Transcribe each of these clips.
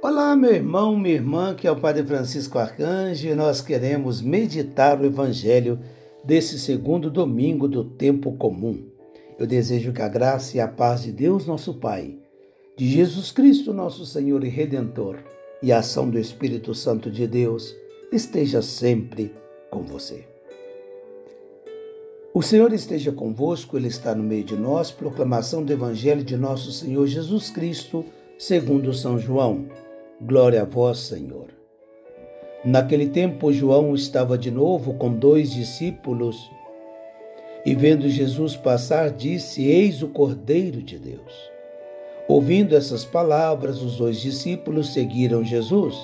Olá, meu irmão, minha irmã, que é o Padre Francisco Arcanjo, e nós queremos meditar o Evangelho desse segundo domingo do tempo comum. Eu desejo que a graça e a paz de Deus, nosso Pai, de Jesus Cristo, nosso Senhor e Redentor, e a ação do Espírito Santo de Deus esteja sempre com você. O Senhor esteja convosco, Ele está no meio de nós. Proclamação do Evangelho de nosso Senhor Jesus Cristo, segundo São João. Glória a vós, Senhor. Naquele tempo, João estava de novo com dois discípulos e, vendo Jesus passar, disse: Eis o Cordeiro de Deus. Ouvindo essas palavras, os dois discípulos seguiram Jesus.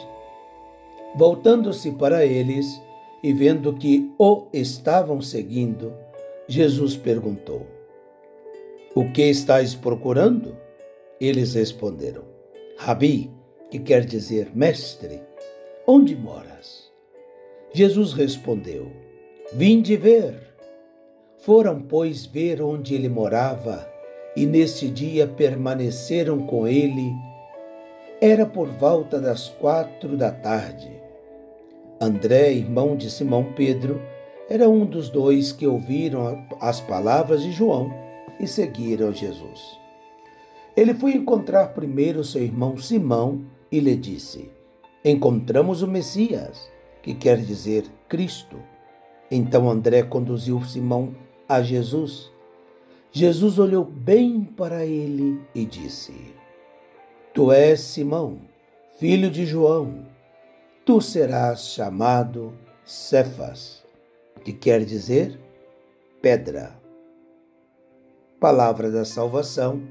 Voltando-se para eles e vendo que o estavam seguindo, Jesus perguntou: O que estáis procurando? Eles responderam: Rabi, que quer dizer mestre, onde moras? Jesus respondeu: Vim de ver. Foram, pois, ver onde ele morava, e nesse dia permaneceram com ele. Era por volta das quatro da tarde. André, irmão de Simão Pedro, era um dos dois que ouviram as palavras de João e seguiram Jesus. Ele foi encontrar primeiro seu irmão Simão e lhe disse: Encontramos o Messias, que quer dizer Cristo. Então André conduziu Simão a Jesus. Jesus olhou bem para ele e disse: Tu és Simão, filho de João. Tu serás chamado Cefas que quer dizer pedra. Palavra da salvação,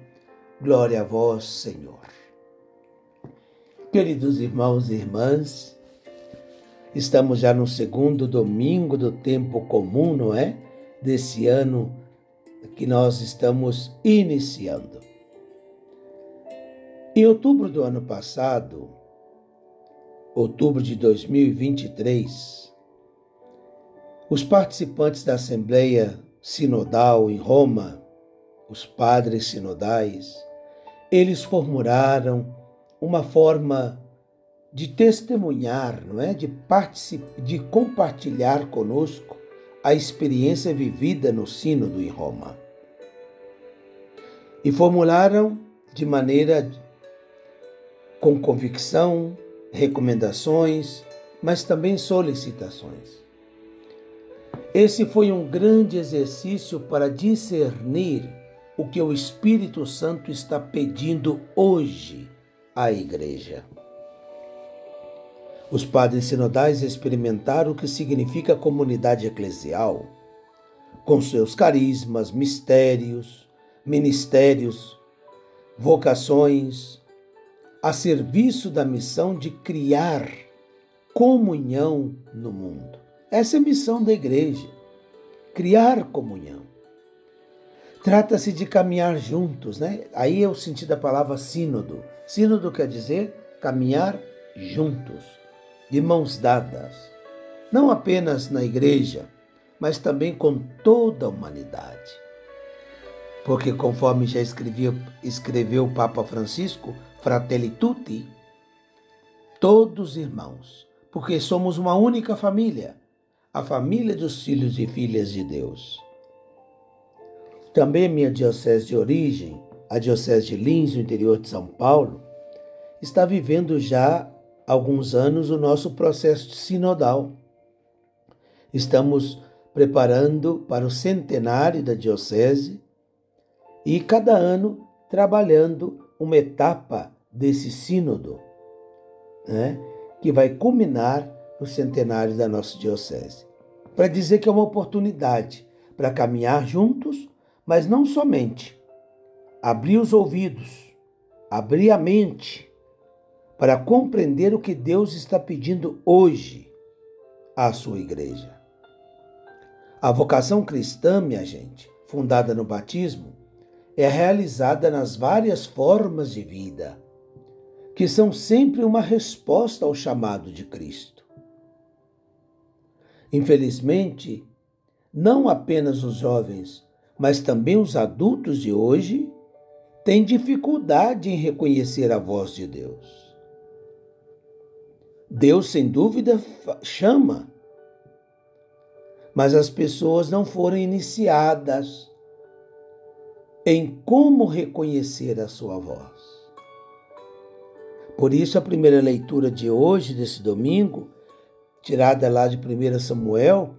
glória a vós, Senhor. Queridos irmãos e irmãs, estamos já no segundo domingo do tempo comum, não é? Desse ano que nós estamos iniciando. Em outubro do ano passado, outubro de 2023, os participantes da Assembleia Sinodal em Roma, os padres sinodais, eles formularam uma forma de testemunhar, não é? De, de compartilhar conosco a experiência vivida no Sínodo em Roma. E formularam de maneira com convicção, recomendações, mas também solicitações. Esse foi um grande exercício para discernir o que o Espírito Santo está pedindo hoje à Igreja. Os padres sinodais experimentaram o que significa comunidade eclesial, com seus carismas, mistérios, ministérios, vocações, a serviço da missão de criar comunhão no mundo. Essa é a missão da igreja: criar comunhão. Trata-se de caminhar juntos, né? Aí é o sentido da palavra sínodo. Sínodo quer dizer caminhar juntos, de mãos dadas, não apenas na igreja, mas também com toda a humanidade. Porque, conforme já escreveu, escreveu o Papa Francisco, Fratelli Tutti, todos irmãos, porque somos uma única família a família dos filhos e filhas de Deus. Também minha diocese de origem, a diocese de Lins, no interior de São Paulo, está vivendo já há alguns anos o nosso processo sinodal. Estamos preparando para o centenário da diocese e cada ano trabalhando uma etapa desse sínodo, né, que vai culminar no centenário da nossa Diocese. Para dizer que é uma oportunidade para caminhar juntos, mas não somente. Abrir os ouvidos, abrir a mente para compreender o que Deus está pedindo hoje à sua igreja. A vocação cristã, minha gente, fundada no batismo, é realizada nas várias formas de vida, que são sempre uma resposta ao chamado de Cristo. Infelizmente, não apenas os jovens, mas também os adultos de hoje têm dificuldade em reconhecer a voz de Deus. Deus, sem dúvida, chama, mas as pessoas não foram iniciadas em como reconhecer a sua voz. Por isso, a primeira leitura de hoje, desse domingo, tirada lá de 1 Samuel,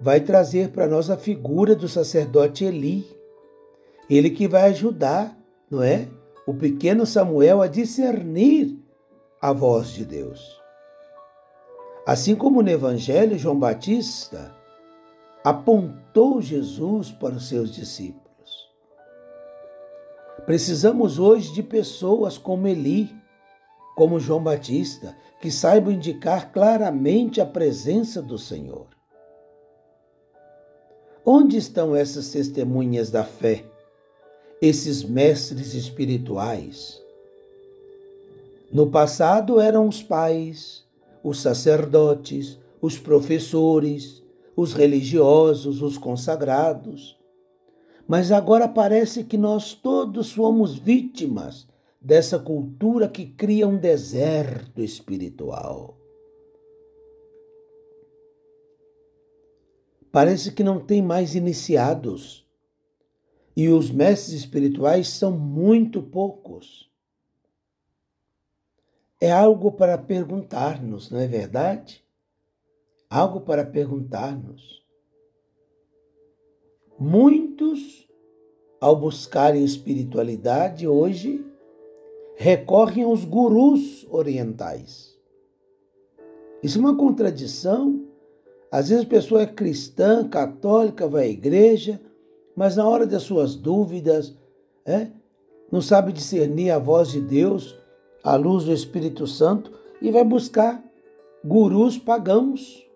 vai trazer para nós a figura do sacerdote Eli. Ele que vai ajudar, não é? O pequeno Samuel a discernir a voz de Deus. Assim como no Evangelho, João Batista apontou Jesus para os seus discípulos. Precisamos hoje de pessoas como Eli, como João Batista, que saibam indicar claramente a presença do Senhor. Onde estão essas testemunhas da fé, esses mestres espirituais? No passado eram os pais, os sacerdotes, os professores, os religiosos, os consagrados. Mas agora parece que nós todos somos vítimas dessa cultura que cria um deserto espiritual. Parece que não tem mais iniciados e os mestres espirituais são muito poucos. É algo para perguntar-nos, não é verdade? Algo para perguntar-nos. Muitos, ao buscarem espiritualidade hoje, recorrem aos gurus orientais. Isso é uma contradição. Às vezes a pessoa é cristã, católica, vai à igreja, mas na hora das suas dúvidas, é, não sabe discernir a voz de Deus, a luz do Espírito Santo, e vai buscar gurus pagãos.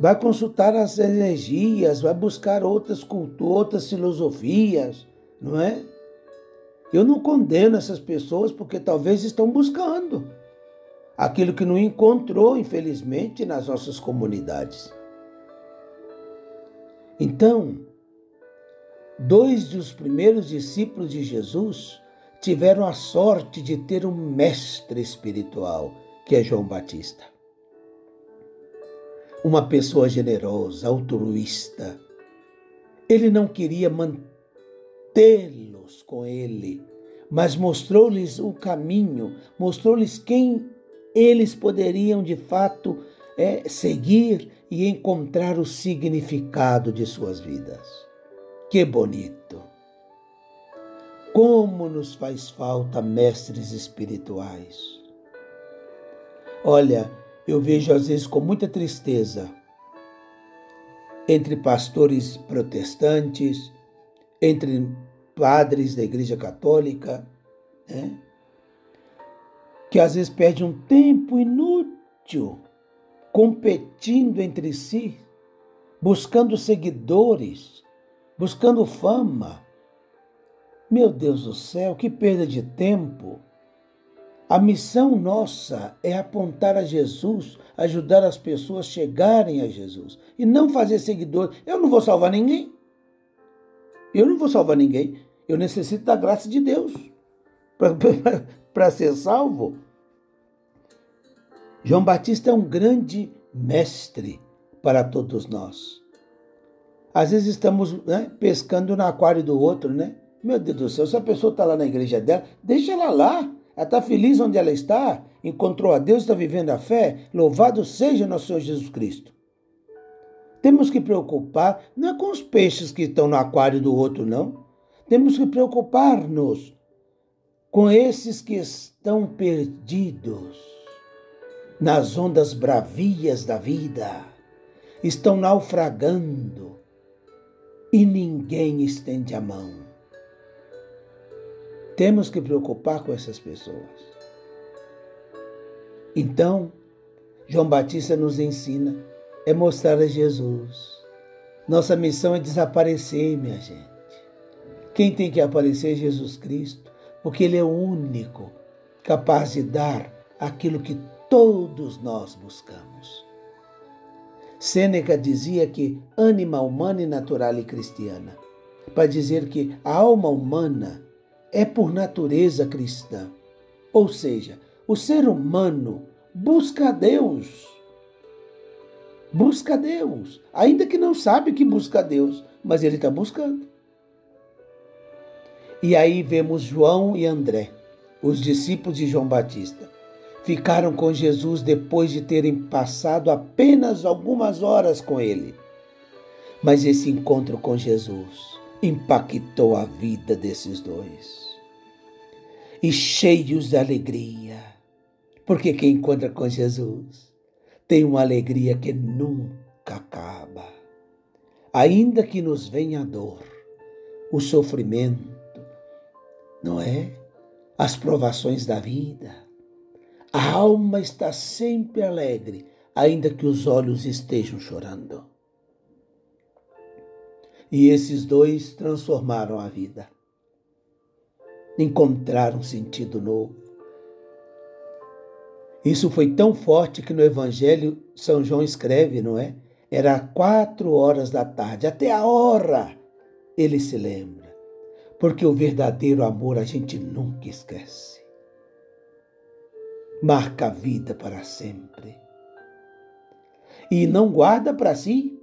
Vai consultar as energias, vai buscar outras culturas, outras filosofias, não é? Eu não condeno essas pessoas porque talvez estão buscando aquilo que não encontrou, infelizmente, nas nossas comunidades. Então, dois dos primeiros discípulos de Jesus tiveram a sorte de ter um mestre espiritual, que é João Batista. Uma pessoa generosa, altruísta. Ele não queria mantê-lo com ele, mas mostrou-lhes o caminho, mostrou-lhes quem eles poderiam de fato é, seguir e encontrar o significado de suas vidas. Que bonito! Como nos faz falta mestres espirituais. Olha, eu vejo às vezes com muita tristeza entre pastores protestantes, entre padres da Igreja Católica, né? Que às vezes perde um tempo inútil competindo entre si, buscando seguidores, buscando fama. Meu Deus do céu, que perda de tempo! A missão nossa é apontar a Jesus, ajudar as pessoas a chegarem a Jesus e não fazer seguidores. Eu não vou salvar ninguém. Eu não vou salvar ninguém. Eu necessito da graça de Deus para ser salvo. João Batista é um grande mestre para todos nós. Às vezes estamos né, pescando no aquário do outro, né? Meu Deus do céu, se a pessoa está lá na igreja dela, deixa ela lá. Ela está feliz onde ela está, encontrou a Deus, está vivendo a fé. Louvado seja nosso Senhor Jesus Cristo. Temos que preocupar não é com os peixes que estão no aquário do outro, não. Temos que preocupar-nos com esses que estão perdidos nas ondas bravias da vida, estão naufragando e ninguém estende a mão. Temos que preocupar com essas pessoas. Então, João Batista nos ensina é mostrar a Jesus. Nossa missão é desaparecer, minha gente. Quem tem que aparecer é Jesus Cristo, porque Ele é o único capaz de dar aquilo que todos nós buscamos. Sêneca dizia que ânima humana e natural e cristiana, para dizer que a alma humana é por natureza cristã. Ou seja, o ser humano busca a Deus. Busca a Deus. Ainda que não sabe que busca a Deus, mas ele está buscando. E aí vemos João e André, os discípulos de João Batista. Ficaram com Jesus depois de terem passado apenas algumas horas com ele. Mas esse encontro com Jesus impactou a vida desses dois. E cheios de alegria, porque quem encontra com Jesus tem uma alegria que nunca acaba. Ainda que nos venha a dor, o sofrimento, não é? As provações da vida. A alma está sempre alegre, ainda que os olhos estejam chorando. E esses dois transformaram a vida. Encontraram sentido novo. Isso foi tão forte que no Evangelho São João escreve, não é? Era quatro horas da tarde, até a hora ele se lembra. Porque o verdadeiro amor a gente nunca esquece. Marca a vida para sempre. E não guarda para si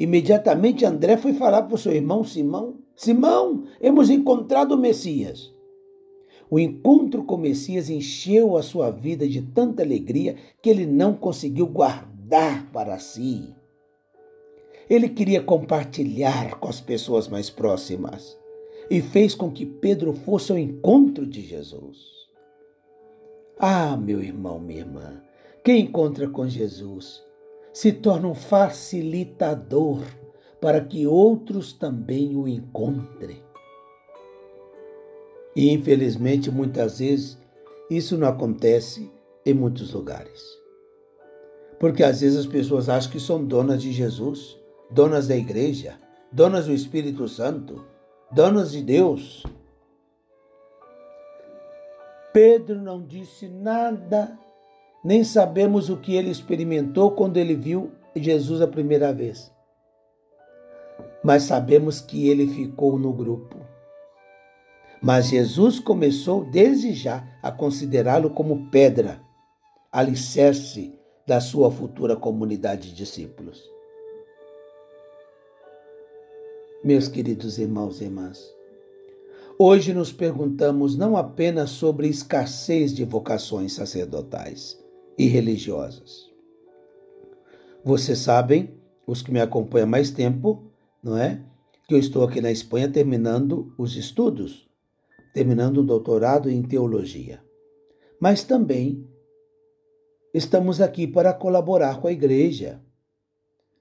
Imediatamente André foi falar para o seu irmão Simão: Simão, hemos encontrado o Messias. O encontro com o Messias encheu a sua vida de tanta alegria que ele não conseguiu guardar para si. Ele queria compartilhar com as pessoas mais próximas e fez com que Pedro fosse ao encontro de Jesus. Ah, meu irmão, minha irmã, quem encontra com Jesus se torna um facilitador para que outros também o encontrem. E infelizmente, muitas vezes, isso não acontece em muitos lugares. Porque às vezes as pessoas acham que são donas de Jesus, donas da igreja, donas do Espírito Santo, donas de Deus. Pedro não disse nada nem sabemos o que ele experimentou quando ele viu Jesus a primeira vez. Mas sabemos que ele ficou no grupo. Mas Jesus começou desde já a considerá-lo como pedra, alicerce da sua futura comunidade de discípulos. Meus queridos irmãos e irmãs, hoje nos perguntamos não apenas sobre escassez de vocações sacerdotais, e religiosas. Vocês sabem, os que me acompanham há mais tempo, não é? Que eu estou aqui na Espanha terminando os estudos, terminando um doutorado em teologia. Mas também estamos aqui para colaborar com a igreja,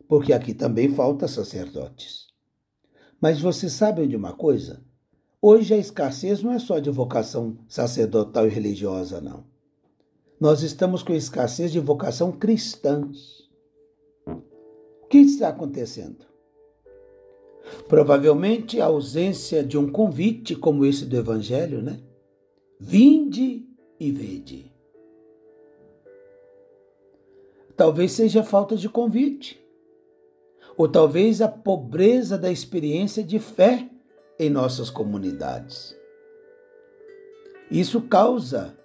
porque aqui também falta sacerdotes. Mas vocês sabem de uma coisa? Hoje a escassez não é só de vocação sacerdotal e religiosa, não nós estamos com escassez de vocação cristãs. O que está acontecendo? Provavelmente a ausência de um convite como esse do Evangelho, né? Vinde e vede. Talvez seja falta de convite, ou talvez a pobreza da experiência de fé em nossas comunidades. Isso causa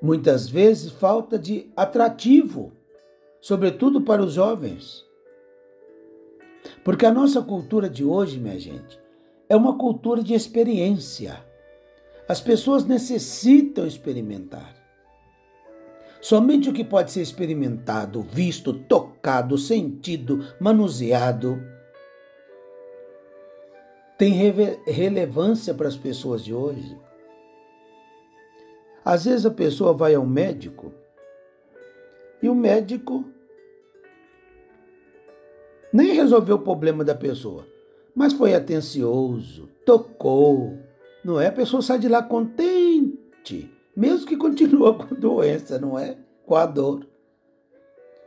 muitas vezes falta de atrativo, sobretudo para os jovens. Porque a nossa cultura de hoje, minha gente, é uma cultura de experiência. As pessoas necessitam experimentar. Somente o que pode ser experimentado, visto, tocado, sentido, manuseado, tem relevância para as pessoas de hoje. Às vezes a pessoa vai ao médico e o médico nem resolveu o problema da pessoa, mas foi atencioso, tocou, não é? A pessoa sai de lá contente, mesmo que continua com doença, não é? Com a dor.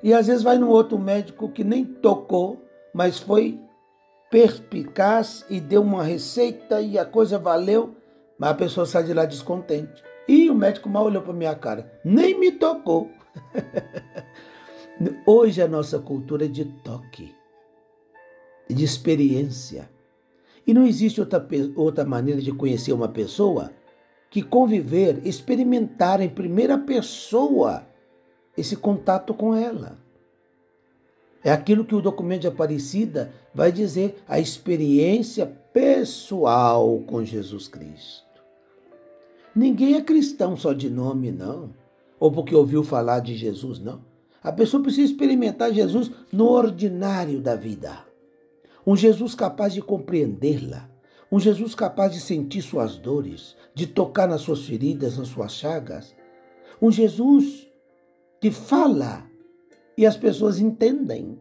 E às vezes vai num outro médico que nem tocou, mas foi perspicaz e deu uma receita e a coisa valeu, mas a pessoa sai de lá descontente. E o médico mal olhou para minha cara, nem me tocou. Hoje a nossa cultura é de toque, de experiência. E não existe outra, outra maneira de conhecer uma pessoa que conviver, experimentar em primeira pessoa esse contato com ela. É aquilo que o documento de Aparecida vai dizer, a experiência pessoal com Jesus Cristo. Ninguém é cristão só de nome, não. Ou porque ouviu falar de Jesus, não. A pessoa precisa experimentar Jesus no ordinário da vida. Um Jesus capaz de compreendê-la. Um Jesus capaz de sentir suas dores, de tocar nas suas feridas, nas suas chagas. Um Jesus que fala e as pessoas entendem.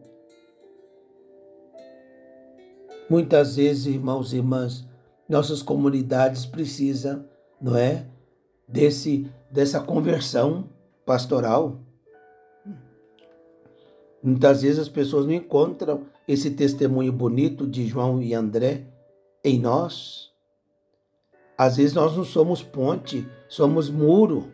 Muitas vezes, irmãos e irmãs, nossas comunidades precisam, não é, desse dessa conversão pastoral. Muitas vezes as pessoas não encontram esse testemunho bonito de João e André em nós. Às vezes nós não somos ponte, somos muro.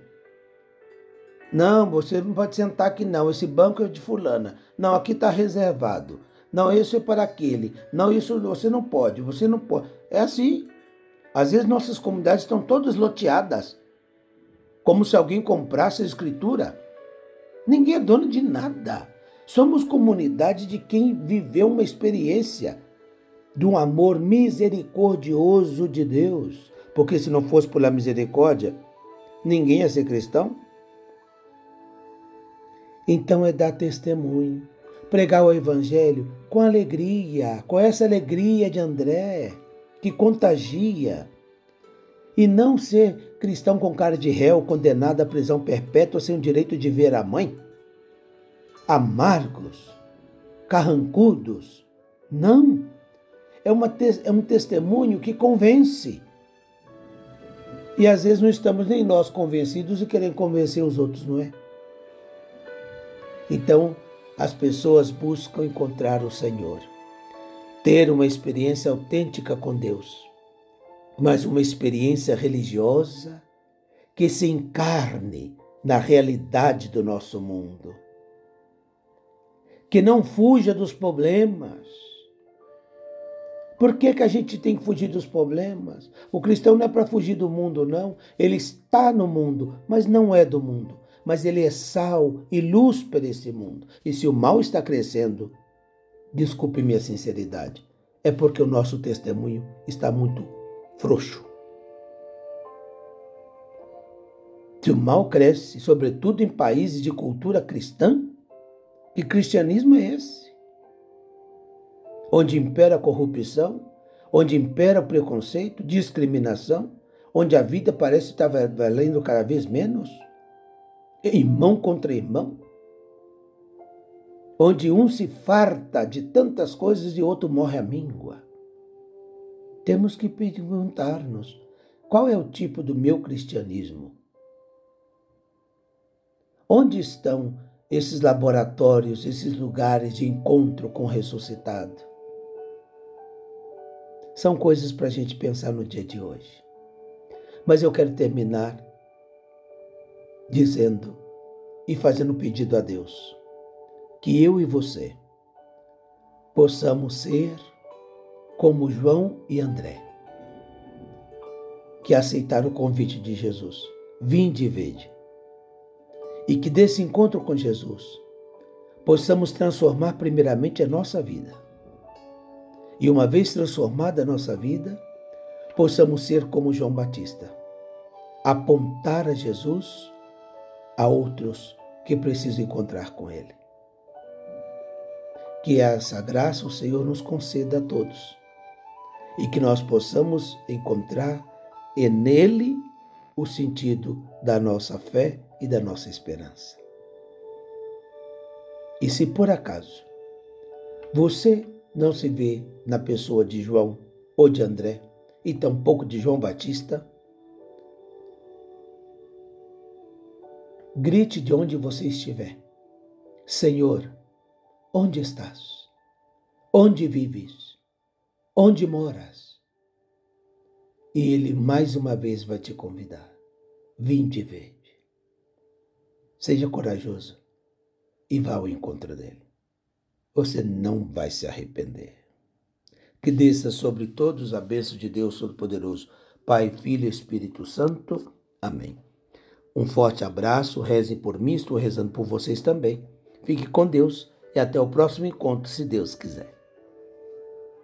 Não, você não pode sentar aqui não, esse banco é de fulana. Não, aqui está reservado. Não, isso é para aquele. Não, isso você não pode, você não pode. É assim. Às vezes nossas comunidades estão todas loteadas, como se alguém comprasse a escritura. Ninguém é dono de nada. Somos comunidade de quem viveu uma experiência de um amor misericordioso de Deus. Porque se não fosse pela misericórdia, ninguém ia ser cristão. Então é dar testemunho, pregar o Evangelho com alegria, com essa alegria de André, que contagia. E não ser cristão com cara de réu, condenado à prisão perpétua sem o direito de ver a mãe. Amargos, carrancudos. Não. É, uma, é um testemunho que convence. E às vezes não estamos nem nós convencidos e queremos convencer os outros, não é? Então, as pessoas buscam encontrar o Senhor, ter uma experiência autêntica com Deus, mas uma experiência religiosa que se encarne na realidade do nosso mundo, que não fuja dos problemas. Por que, que a gente tem que fugir dos problemas? O cristão não é para fugir do mundo, não. Ele está no mundo, mas não é do mundo mas ele é sal e luz para esse mundo. E se o mal está crescendo, desculpe minha sinceridade, é porque o nosso testemunho está muito frouxo. Se o mal cresce, sobretudo em países de cultura cristã, que cristianismo é esse? Onde impera a corrupção, onde impera o preconceito, discriminação, onde a vida parece estar valendo cada vez menos? Irmão contra irmão, onde um se farta de tantas coisas e outro morre à míngua. Temos que perguntar-nos qual é o tipo do meu cristianismo? Onde estão esses laboratórios, esses lugares de encontro com o ressuscitado? São coisas para a gente pensar no dia de hoje. Mas eu quero terminar dizendo e fazendo pedido a Deus que eu e você possamos ser como João e André, que aceitaram o convite de Jesus. Vinde e vede. E que desse encontro com Jesus possamos transformar primeiramente a nossa vida. E uma vez transformada a nossa vida, possamos ser como João Batista, apontar a Jesus a outros que precisam encontrar com Ele. Que essa graça o Senhor nos conceda a todos e que nós possamos encontrar e nele o sentido da nossa fé e da nossa esperança. E se por acaso você não se vê na pessoa de João ou de André, e tampouco de João Batista, Grite de onde você estiver: Senhor, onde estás? Onde vives? Onde moras? E Ele mais uma vez vai te convidar: Vinde e vede. Seja corajoso e vá ao encontro dele. Você não vai se arrepender. Que desça sobre todos a bênção de Deus Todo-Poderoso, Pai, Filho e Espírito Santo. Amém. Um forte abraço, reze por mim, estou rezando por vocês também. Fique com Deus e até o próximo encontro, se Deus quiser.